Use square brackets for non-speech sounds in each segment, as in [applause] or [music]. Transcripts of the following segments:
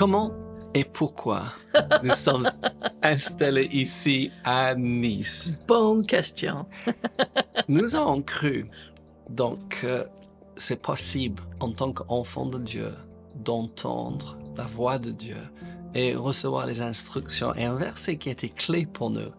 comment et pourquoi nous [laughs] sommes installés ici à Nice? Bonne question. [laughs] Nous avons cru donc que c'est possible en tant qu'enfant de Dieu d'entendre la voix de Dieu et recevoir les instructions. Et un verset qui était clé pour nous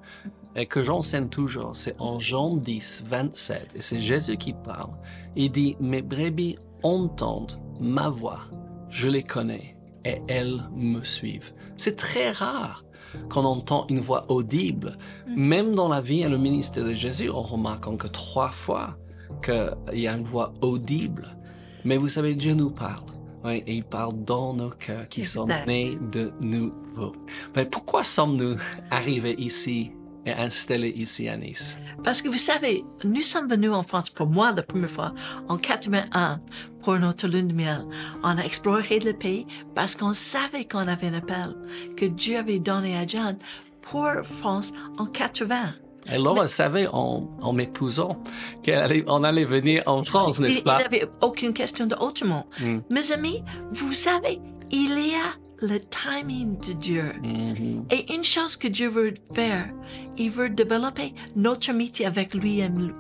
et que j'enseigne toujours, c'est en Jean 10, 27, et c'est Jésus qui parle. Il dit, mes brebis entendent ma voix, je les connais et elles me suivent. C'est très rare qu'on entend une voix audible. Même dans la vie et le ministère de Jésus, on remarque que trois fois qu'il y a une voix audible. Mais vous savez, Dieu nous parle. Oui, et il parle dans nos cœurs qui sont nés de nouveau. Mais pourquoi sommes-nous [laughs] arrivés ici et installés ici à Nice? Parce que vous savez, nous sommes venus en France pour moi la première fois en 81 pour notre lune de miel. On a exploré le pays parce qu'on savait qu'on avait un appel que Dieu avait donné à John pour France en 80. Et Laura savait en, en m'épousant qu'on allait venir en France, Il n'est-ce pas? n'avait aucune question de autrement. Mm. Mes amis, vous savez, il y a le timing de Dieu. Mhm. Et une chose que Dieu veut faire, il veut développer notre amitié avec lui et, nous-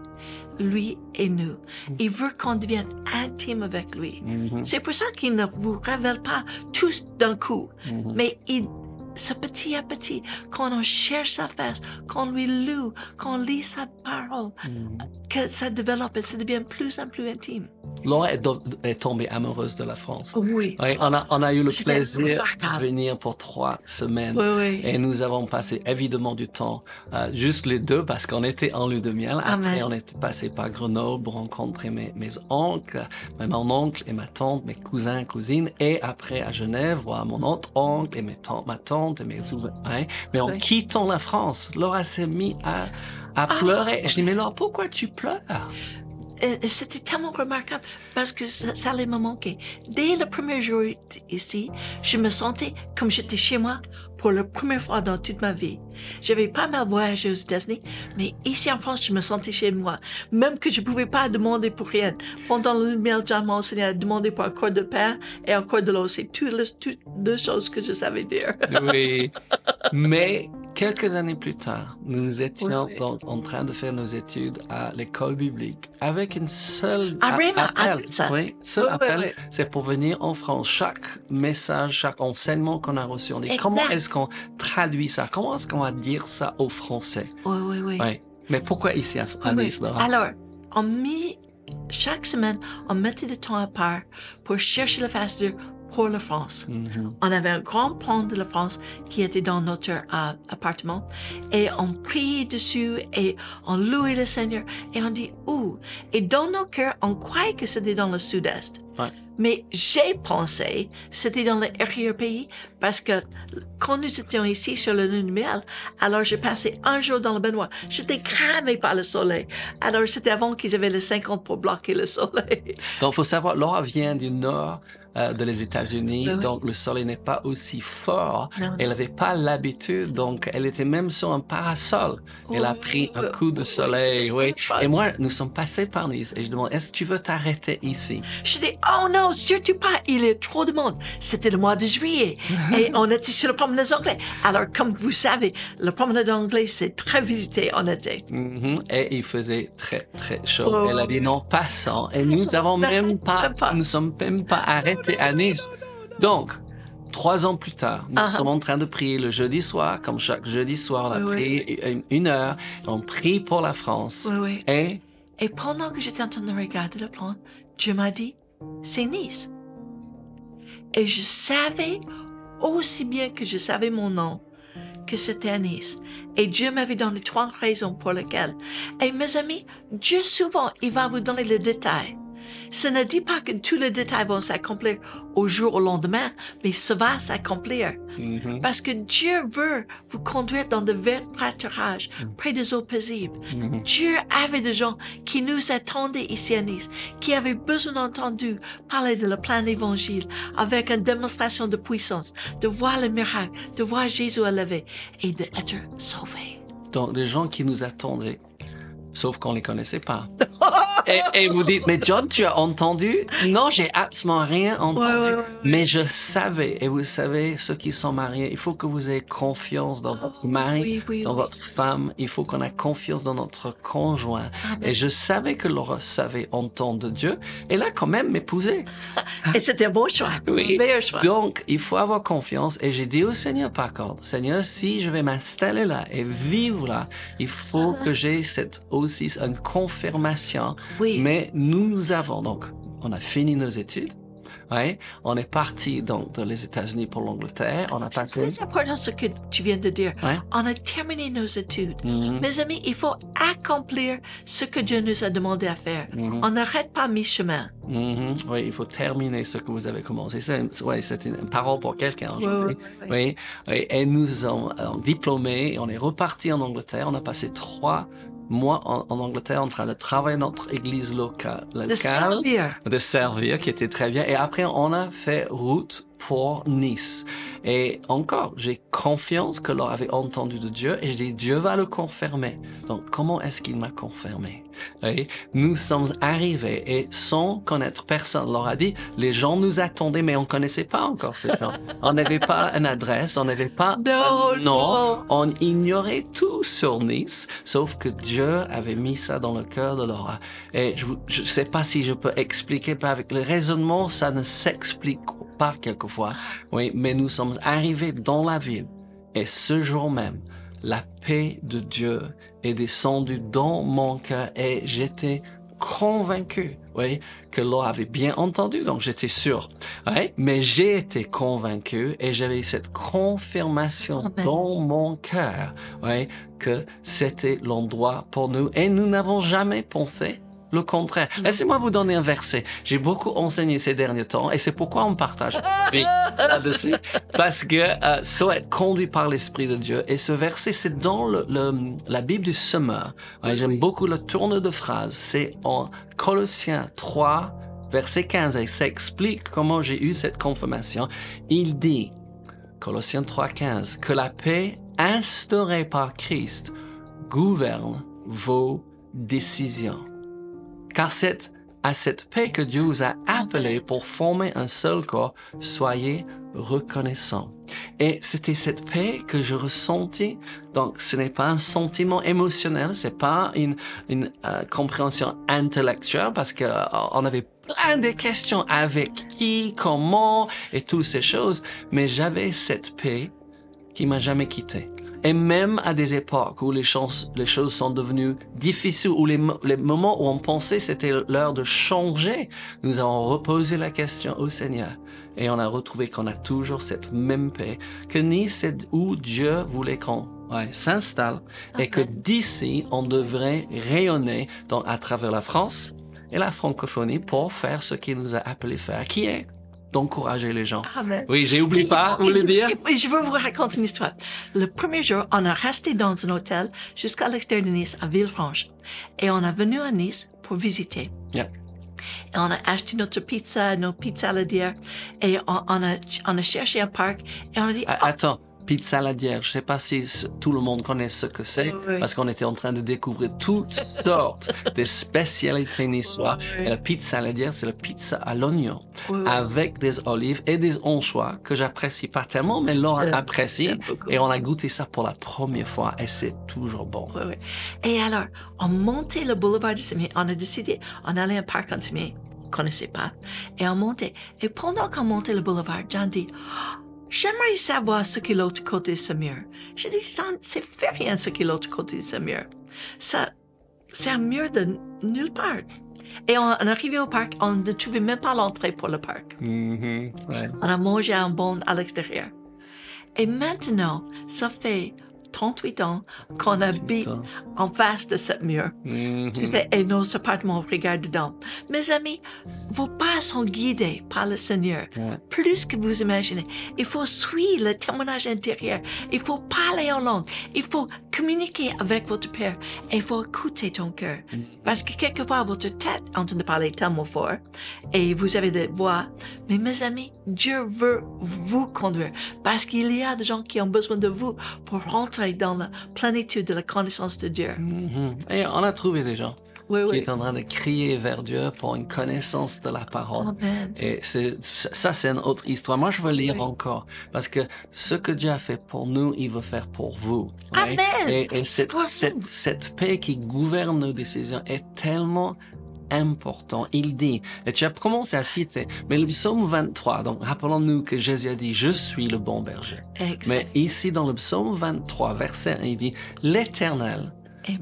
lui et nous. Il veut qu'on devienne intime avec lui. Mhm. C'est pour ça qu'il ne vous révèle pas tous d'un coup, Mhm. mais il, c'est petit à petit, quand on cherche sa face, qu'on lui loue, qu'on lit sa parole, que ça développe et ça devient plus en plus intime. Laura est, est tombée amoureuse de la France. Oui. Oui, on a, on a eu le plaisir de venir pour trois semaines. Oui, oui. Et nous avons passé évidemment du temps, euh, juste les deux, parce qu'on était en lieu de miel. Après, on était passé par Grenoble pour rencontrer mes, mes oncles, mon oncle et ma tante, mes cousins, cousines. Et après, à Genève, voir mon autre oncle et mes tantes, ma tante et mes hein. Mais en quittant la France, Laura s'est mise à, à Ah. pleurer. Je dis, mais Laura, pourquoi tu pleures? Et C'était tellement remarquable parce que ça, ça allait me manquer. Dès le premier jour ici, je me sentais comme j'étais chez moi pour la première fois dans toute ma vie. J'avais pas mal voyagé aux États-Unis, mais ici en France, je me sentais chez moi. Même que je pouvais pas demander pour rien. Pendant le miel, John m'a enseigné à demander pour un corps de pain et un corps de l'eau. C'est toutes les toutes deux choses que je savais dire. Oui. [laughs] Mais quelques années plus tard, nous étions Oui, donc en train de faire nos études à l'école biblique avec une seule Ah? Ah, appel. ça. Oui, seul Oui, appel, c'est pour venir en France. Chaque message, chaque enseignement qu'on a reçu, on dit Exact. comment est-ce qu'on traduit ça? Comment est-ce qu'on va dire ça au français? Oui, oui, oui. Oui. Mais pourquoi ici à, à. Nice? Alors, on mit, chaque semaine, on mettait du temps à part pour chercher de Dieu pour la France. Mhm. On avait un grand plan de la France qui était dans notre euh, appartement et on priait dessus et on louait le Seigneur et on dit où? Et dans nos cœurs, on croyait que c'était dans le sud-est. Ouais. Mais j'ai pensé c'était dans l'arrière-pays parce que quand nous étions ici sur le lune miel, alors j'ai passé un jour dans le baignoire. J'étais cramée par le soleil. Alors c'était avant qu'ils avaient les 50 pour bloquer le soleil. [laughs] Donc, il faut savoir, Laura vient du nord euh, de les États-Unis, oui. donc le soleil n'est pas aussi fort. Non, non. Elle n'avait pas l'habitude, donc elle était même sur un parasol. Elle a pris un coup de soleil, oui. Et moi, nous sommes passés par Nice et je demande, est-ce que tu veux t'arrêter ici? Je dis, oh non, surtout pas, il y a trop de monde. C'était le mois de juillet [laughs] et on était sur le promenade anglais. Alors, comme vous savez, le promenade anglais, c'est très visité en été. Mhm. Et il faisait très, très chaud. Oh, Elle a dit non, passons. Et nous [laughs] avons même pas, pas. nous sommes même pas arrêtés à Nice. Donc, trois ans plus tard, nous Ah sommes en train de prier le jeudi soir, comme chaque jeudi soir, on a Oui, prié une, une heure. On prie pour la France. Oui. Et Et pendant que j'étais en train de regarder le plan, Dieu m'a dit, c'est Nice. Et je savais, aussi bien que je savais mon nom, que c'était Nice. Et Dieu m'avait donné trois raisons pour lesquelles. Et mes amis, Dieu souvent, il va vous donner les détails. Ce ne dit pas que tous les détails vont s'accomplir au jour au lendemain, mais ça va s'accomplir. Mhm. Parce que Dieu veut vous conduire dans de verts pâturages, près des eaux paisibles. Mhm. Dieu avait des gens qui nous attendaient ici à Nice, qui avaient besoin d'entendre parler de le plein évangile avec une démonstration de puissance, de voir le miracle, de voir Jésus élevé et d'être sauvés. donc des gens qui nous attendaient, sauf qu'on les connaissait pas. [laughs] et, et vous dites, mais John, tu as entendu? Non, j'ai absolument rien entendu. Ouais, ouais, ouais. Mais je savais, et vous savez, ceux qui sont mariés, il faut que vous ayez confiance dans votre mari, Oui, oui, dans oui. votre femme. Il faut qu'on ait confiance dans notre conjoint. Amen. Et je savais que Laura savait entendre Dieu. Elle a quand même m'épousé. [laughs] Et c'était un bon choix. [laughs] Oui. Meilleur choix. Donc, il faut avoir confiance. Et j'ai dit au Seigneur, par contre, Seigneur, si je vais m'installer là et vivre là, il faut que j'ai cette aussi une confirmation. Oui. Mais nous avons donc, on a fini nos études. Ouais, on est parti donc dans les États-Unis pour l'Angleterre. On a C'est passé. très important ce que tu viens de dire. Ouais. On a terminé nos études. Mhm, Mes amis, il faut accomplir ce que Dieu nous a demandé à faire. mhm, On n'arrête pas mi-chemin. mhm. Oui, il faut terminer ce que vous avez commencé. C'est ouais, c'est une parole pour quelqu'un aujourd'hui. Oui, oui, et nous sommes diplômés, on est reparti en Angleterre, on a passé trois mois en, en Angleterre en train de travailler dans notre église loca- De locale, servir. de servir, qui était très bien. Et après, on a fait route pour Nice. Et encore, j'ai confiance que l'on avait entendu de Dieu et je dis, Dieu va le confirmer. Donc, comment est-ce qu'il m'a confirmé? Oui, nous sommes arrivés et sans connaître personne. On leur a dit, les gens nous attendaient, mais on connaissait pas encore ces gens. [laughs] On n'avait pas une adresse, on n'avait pas Non, un nom. non. On ignorait tout sur Nice, sauf que Dieu avait mis ça dans le cœur de Laura. Et je ne sais pas si je peux expliquer, pas avec le raisonnement, ça ne s'explique quelquefois. Oui, mais nous sommes arrivés dans la ville. Et ce jour même, la paix de Dieu est descendue dans mon cœur et j'étais convaincu, oui, que Laura avait bien entendu, donc j'étais sûr. Oui, mais j'ai été convaincu et j'avais cette confirmation Amen. dans mon cœur, oui, que c'était l'endroit pour nous et nous n'avons jamais pensé le contraire. Laissez-moi vous donner un verset. J'ai beaucoup enseigné ces derniers temps et c'est pourquoi on partage [laughs] oui, là-dessus. Parce que euh, soit être conduit par l'Esprit de Dieu. Et ce verset, c'est dans le, le- la Bible du semeur. Ouais, J'aime beaucoup le tourne de phrase. C'est en Colossiens 3, verset 15. Et ça explique comment j'ai eu cette confirmation. Il dit, Colossiens 3, 15, que la paix instaurée par Christ gouverne vos décisions. Car c'est à cette paix que Dieu vous a appelé pour former un seul corps, soyez reconnaissants. Et c'était cette paix que je ressentis. Donc, ce n'est pas un sentiment émotionnel, c'est pas une, une euh, compréhension intellectuelle parce que euh, on avait plein de questions avec qui, comment et toutes ces choses. Mais j'avais cette paix qui m'a jamais quitté. Et même à des époques où les choses, les choses sont devenues difficiles, où les, mo- les moments où on pensait c'était l'heure de changer, nous avons reposé la question au Seigneur. Et on a retrouvé qu'on a toujours cette même paix, que Nice, c'est où Dieu voulait qu'on ouais, s'installe, et que d'ici, on devrait rayonner dans, à travers la France et la francophonie pour faire ce qu'il nous a appelé faire, qui est d'encourager les gens. Amen. Oui, j'ai oublié pas, vous Et voulez dire? et Je veux vous raconter une histoire. Le premier jour, on a resté dans un hôtel jusqu'à l'extérieur de Nice, à Villefranche. Et on est venu à Nice pour visiter. Yeah. Et on a acheté notre pizza, nos pizzas saladières. Et on, on a, on a cherché un parc. Et on a dit, Ah, Attends, pizza saladière, je sais pas si tout le monde connaît ce que c'est, Oui, oui. parce qu'on était en train de découvrir toutes sortes [laughs] de spécialités niçoises. Et la pizza saladière, c'est la pizza à l'oignon, Oui, oui. avec des olives et des anchois que j'apprécie pas tellement, mais Laura apprécie. Et on a goûté ça pour la première fois et c'est toujours bon. Oui, oui. Et alors, on montait le boulevard du Sommier. On a décidé, on allait à un parc en. On connaissait pas. Et on montait. Et pendant qu'on montait le boulevard, John dit, j'aimerais savoir ce qu'est l'autre côté de ce mur. J'ai dit, John, c'est fait rien ce qu'est l'autre côté de ce mur. Ça, c'est un mur de nulle part. Et on, on est arrivé au parc, on ne trouvait même pas l'entrée pour le parc. Mhm, ouais. On a mangé un bon à l'extérieur. Et maintenant, ça fait 38 ans qu'on habite ans. en face de ce mur. Mhm. Tu sais, et nos appartements, on regarde dedans. Mes amis, vos pas sont guidés par le Seigneur, Ouais. plus que vous imaginez. Il faut suivre le témoignage intérieur. Il faut parler en langue. Il faut communiquer avec votre Père. Et il faut écouter ton cœur. Parce que quelquefois, votre tête entend de parler tellement fort et vous avez des voix. Mais mes amis, Dieu veut vous conduire parce qu'il y a des gens qui ont besoin de vous pour rentrer dans la plénitude de la connaissance de Dieu. Mhm. Et on a trouvé des gens. Oui, qui oui. est en train de crier vers Dieu pour une connaissance de la parole. Amen. Et c'est, ça, c'est une autre histoire. Moi, je veux lire Oui. encore. Parce que ce que Dieu a fait pour nous, il veut faire pour vous. Amen. Et, et cette, cette, cette paix qui gouverne nos décisions est tellement important. Il dit, et tu as commencé à citer, mais le psaume 23, donc rappelons-nous que Jésus a dit, je suis le bon berger. Mais ici, dans le psaume 23, verset 1, il dit, l'Éternel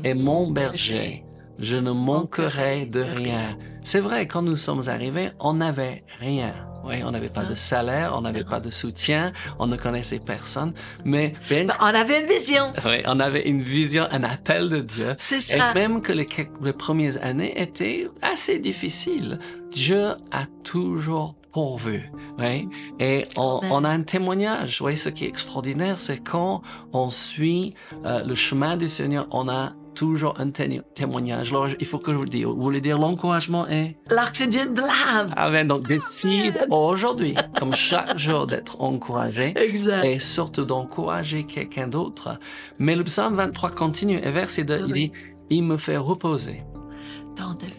est mon berger, je ne manquerai de rien. C'est vrai, quand nous sommes arrivés, on n'avait rien. Oui, on n'avait pas de salaire, on n'avait pas de soutien, on ne connaissait personne, mais ben, Ben, on avait une vision. oui, on avait une vision, un appel de Dieu. C'est Et ça. même que les, quelques- les premières années étaient assez difficiles, Dieu a toujours pourvu. Oui? Et on, a un témoignage. Oui, ce qui est extraordinaire, c'est quand on suit euh, le chemin du Seigneur, on a toujours un té- témoignage. Alors, il faut que je vous le dise. Vous voulez dire l'encouragement est... L'oxygène de l'âme. Amen. Donc, décide aujourd'hui, comme chaque [laughs] jour, d'être encouragé Exact. et surtout d'encourager quelqu'un d'autre. Mais le psaume 23 continue et verset 2, il dit, il me fait reposer,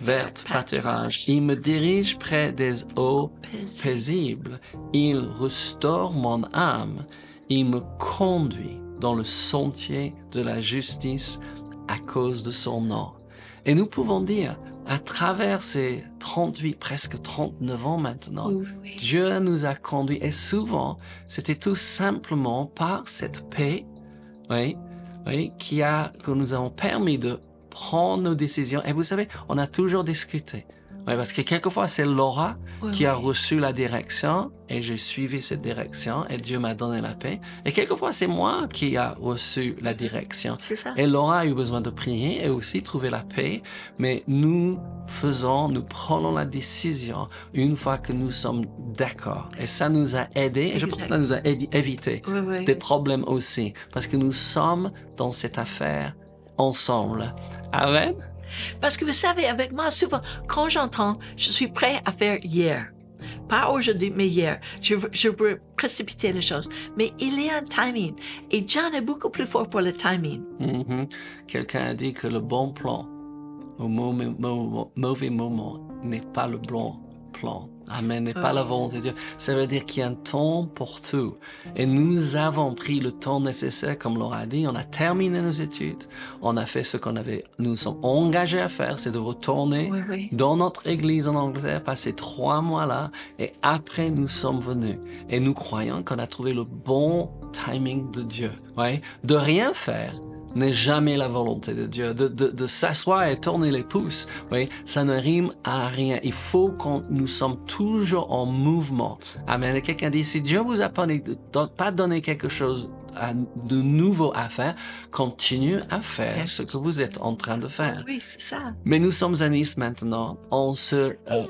Vertes pâturages, il me dirige près des eaux paisibles. il restaure mon âme, il me conduit dans le sentier de la justice à cause de son nom. Et nous pouvons dire, à travers ces 38, presque 39 ans maintenant, oui. Dieu nous a conduits et souvent, c'était tout simplement par cette paix, oui, oui, qui a, que nous avons permis de prendre nos décisions. Et vous savez, on a toujours discuté. Oui, parce que quelquefois, c'est Laura Oui, qui a reçu la direction et j'ai suivi cette direction et Dieu m'a donné la paix. Et quelquefois, c'est moi qui a reçu la direction. C'est ça. Et Laura a eu besoin de prier et aussi trouver la paix, mais nous faisons, nous prenons la décision une fois que nous sommes d'accord. Et ça nous a aidés, et je pense que ça nous a aidé- évité oui. des problèmes aussi, parce que nous sommes dans cette affaire ensemble. Amen? Parce que vous savez, avec moi, souvent, quand j'entends, je suis prêt à faire hier. Pas aujourd'hui, mais hier. Je, je veux précipiter les choses. Mais il y a un timing. Et John est beaucoup plus fort pour le timing. Mhm. Quelqu'un a dit que le bon plan au mauvais, mau- mauvais moment n'est pas le bon plan. Amen, n'est pas la volonté de Dieu. Ça veut dire qu'il y a un temps pour tout. Et nous avons pris le temps nécessaire, comme Laura a dit. On a terminé nos études. On a fait ce qu'on avait, nous sommes engagés à faire, c'est de retourner Oui, oui. dans notre église en Angleterre, passer trois mois là, et après nous sommes venus. Et nous croyons qu'on a trouvé le bon timing de Dieu. Ouais? De rien faire n'est jamais la volonté de Dieu. De, de, de s'asseoir et tourner les pouces, oui, ça ne rime à rien. Il faut qu'on nous sommes toujours en mouvement. Amen. Quelqu'un dit, si Dieu vous a pas, pas donné quelque chose à- de nouveau à faire, continuez à faire ce que vous êtes en train de faire. Oui, c'est ça. Mais nous sommes à Nice maintenant. On se euh,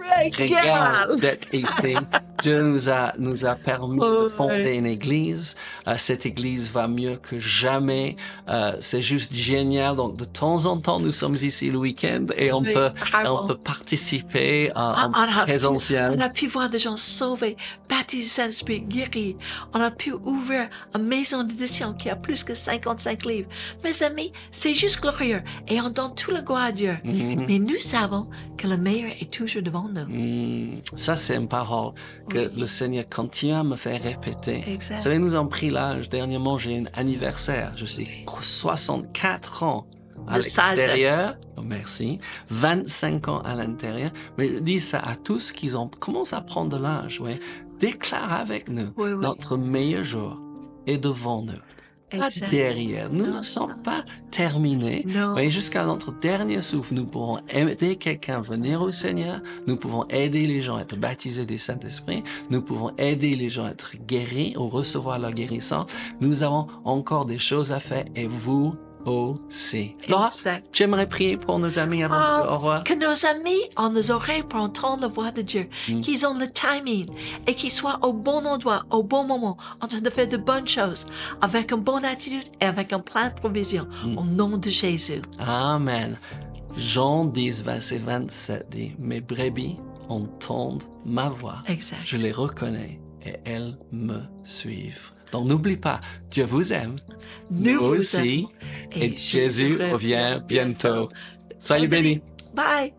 d'être ici. [laughs] Dieu nous a, nous a permis Oh, de fonder ouais. une église. Euh, cette église va mieux que jamais. Euh, c'est juste génial. Donc, de temps en temps, nous sommes ici le week-end et on Oui, peut, vraiment. on peut participer en, Ah, en on, a pu, présentiel. on a pu voir des gens sauvés, baptisés guéris. On a pu ouvrir une maison d'édition qui a plus que 55 livres. Mes amis, c'est juste glorieux et on donne tout le gloire à Dieu. Mhm. Mais nous savons que le meilleur est toujours devant nous. Mm, ça, c'est une parole que le Seigneur continue à me faire répéter. Vous Exact. savez, nous avons pris l'âge. Dernièrement, j'ai un anniversaire. Je suis 64 ans à l'extérieur. Oh, Merci. 25 ans à l'intérieur. Mais je dis ça à tous qui ont commencé à prendre de l'âge. Oui. Déclare avec nous. Oui, oui. Notre meilleur jour est devant nous. Pas derrière. Nous Non, ne sommes non. pas terminés. Non. Jusqu'à notre dernier souffle, nous pourrons aider quelqu'un à venir au Seigneur. Nous pouvons aider les gens à être baptisés du Saint-Esprit. Nous pouvons aider les gens à être guéris ou recevoir leur guérison. Nous avons encore des choses à faire et vous aussi. Laura, j'aimerais prier pour nos amis avant de Ah, dire au revoir. Que nos amis ont les oreilles pour entendre la voix de Dieu, Mm. qu'ils ont le timing et qu'ils soient au bon endroit, au bon moment, en train de faire de bonnes choses, avec une bonne attitude et avec un plein de provision, Mm. au nom de Jésus. Amen. Jean 10, verset 27 dit, Mes brebis entendent ma voix. Exact. Je les reconnais et elles me suivent. Donc n'oublie pas, Dieu vous aime. Nous aussi. aimons Et Jésus revient bientôt. Soyez bénis. Bye.